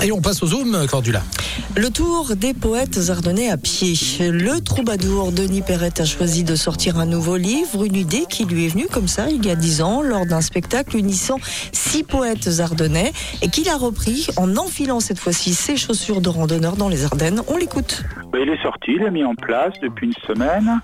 Et on passe au zoom, Cordula. Le tour des poètes ardennais à pied. Le troubadour Denis Perret a choisi de sortir un nouveau livre, une idée qui lui est venue comme ça il y a dix ans lors d'un spectacle unissant six poètes ardennais et qu'il a repris en enfilant cette fois-ci ses chaussures de randonneur dans les Ardennes. On l'écoute. Ben, il est sorti, il est mis en place depuis une semaine.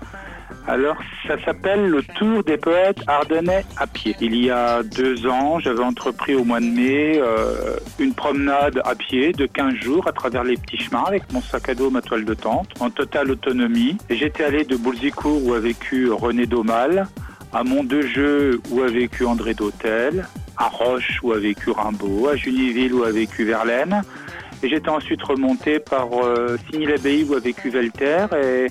Alors, ça s'appelle le Tour des poètes ardennais à pied. Il y a deux ans, j'avais entrepris au mois de mai euh, une promenade à pied de 15 jours à travers les petits chemins avec mon sac à dos, ma toile de tente, en totale autonomie. J'étais allé de Boulzicourt où a vécu René Daumal, à Mont-de-Jeu où a vécu André Dautel, à Roche où a vécu Rimbaud, à Juniville où a vécu Verlaine. Et j'étais ensuite remonté par euh, Signy-l'Abbaye où a vécu Velter et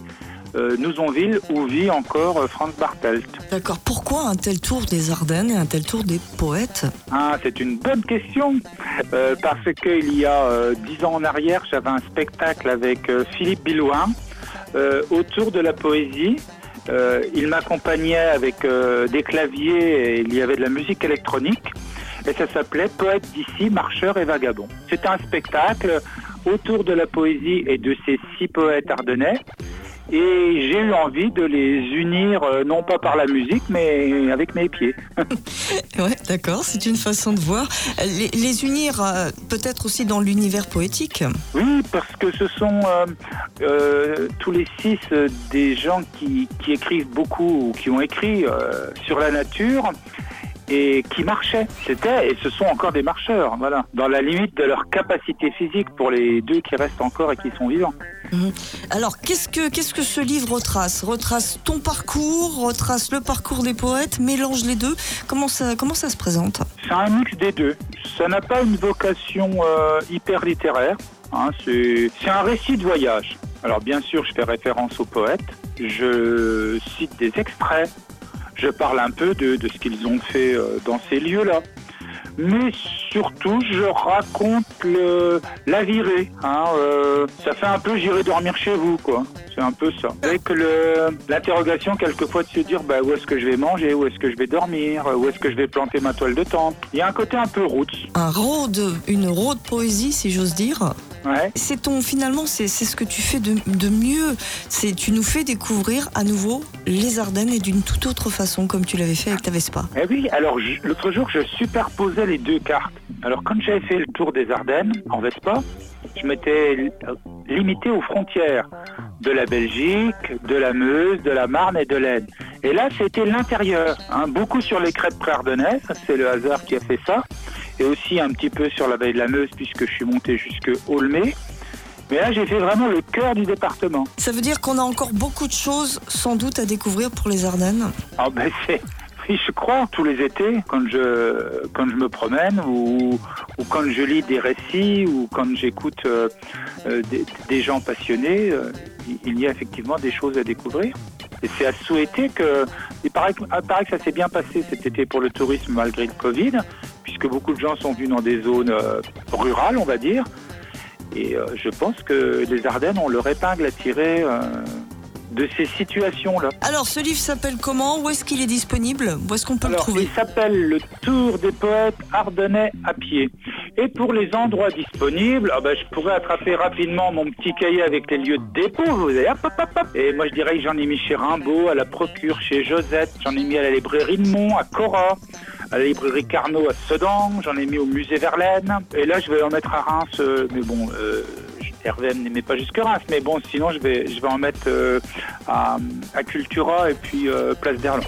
euh, Nouzonville où vit encore euh, Franz Bartelt. D'accord. Pourquoi un tel tour des Ardennes et un tel tour des poètes? Ah, c'est une bonne question. Euh, parce qu'il y a euh, dix ans en arrière, j'avais un spectacle avec Philippe Billouin autour de la poésie. Il m'accompagnait avec des claviers et il y avait de la musique électronique. Et ça s'appelait Poète d'ici, marcheurs et vagabonds. C'était un spectacle autour de la poésie et de ces six poètes ardennais. Et j'ai eu envie de les unir, euh, non pas par la musique, mais avec mes pieds. Ouais, d'accord, c'est une façon de voir. Les, les unir euh, peut-être aussi dans l'univers poétique. Oui, parce que ce sont euh, euh, tous les six des gens qui, qui écrivent beaucoup ou qui ont écrit euh, sur la nature et qui marchaient. C'était et ce sont encore des marcheurs, voilà, dans la limite de leur capacité physique pour les deux qui restent encore et qui sont vivants. Mhm. Alors, qu'est-ce que, qu'est-ce que ce livre retrace? Retrace ton parcours, retrace le parcours des poètes, mélange les deux. Comment ça, comment ça se présente? C'est un mix des deux. Ça n'a pas une vocation euh, hyper littéraire. hein, c'est c'est un récit de voyage. Alors bien sûr, je fais référence aux poètes. Je cite des extraits. Je parle un peu de, de ce qu'ils ont fait euh, dans ces lieux-là. Mais surtout, je raconte le, la virée. hein, euh, ça fait un peu j'irai dormir chez vous, quoi. C'est un peu ça. Avec le- l'interrogation quelquefois de se dire bah, où est-ce que je vais manger, où est-ce que je vais dormir, où est-ce que je vais planter ma toile de tente. Il y a un côté un peu route. Un road, une road poésie, si j'ose dire. Ouais. C'est ton, finalement, c'est, ce que tu fais de, de mieux. C'est, tu nous fais découvrir à nouveau les Ardennes et d'une toute autre façon, comme tu l'avais fait avec ta Vespa. Eh oui, alors l'autre jour, je superposais les deux cartes. Alors quand j'avais fait le tour des Ardennes en Vespa, je m'étais li- limité aux frontières de la Belgique, de la Meuse, de la Marne et de l'Aisne. Et là, c'était l'intérieur, hein, beaucoup sur les crêtes préardennaises, c'est le hasard qui a fait ça, et aussi un petit peu sur la baie de la Meuse puisque je suis monté jusque Aulmay. Mais là, j'ai fait vraiment le cœur du département. Ça veut dire qu'on a encore beaucoup de choses, sans doute, à découvrir pour les Ardennes. Ah ben c'est oui, je crois tous les étés quand je quand je me promène ou, ou quand je lis des récits ou quand j'écoute euh, euh, des, des gens passionnés, euh, il y a effectivement des choses à découvrir. Et c'est à souhaiter que il paraît, que il paraît que ça s'est bien passé cet été pour le tourisme malgré le Covid, puisque beaucoup de gens sont venus dans des zones euh, rurales, on va dire. Et euh, je pense que les Ardennes ont leur épingle à tirer euh, de ces situations-là. Alors, ce livre s'appelle comment? Où est-ce qu'il est disponible? Où est-ce qu'on peut le trouver? il s'appelle Le Tour des poètes ardennais à pied. Et pour les endroits disponibles, ah ben, je pourrais attraper rapidement mon petit cahier avec les lieux de dépôt. Vous hop, hop, hop. Et moi, je dirais que j'en ai mis chez Rimbaud, à la Procure, chez Josette. J'en ai mis à la librairie de Mont, à Cora, à la librairie Carnot, à Sedan. J'en ai mis au musée Verlaine. Et là, je vais en mettre à Reims. euh, mais bon, euh, RVM n'aimait pas jusque Reims. Mais bon, sinon, je vais, je vais en mettre euh, à, à Cultura et puis euh, Place d'Erlon.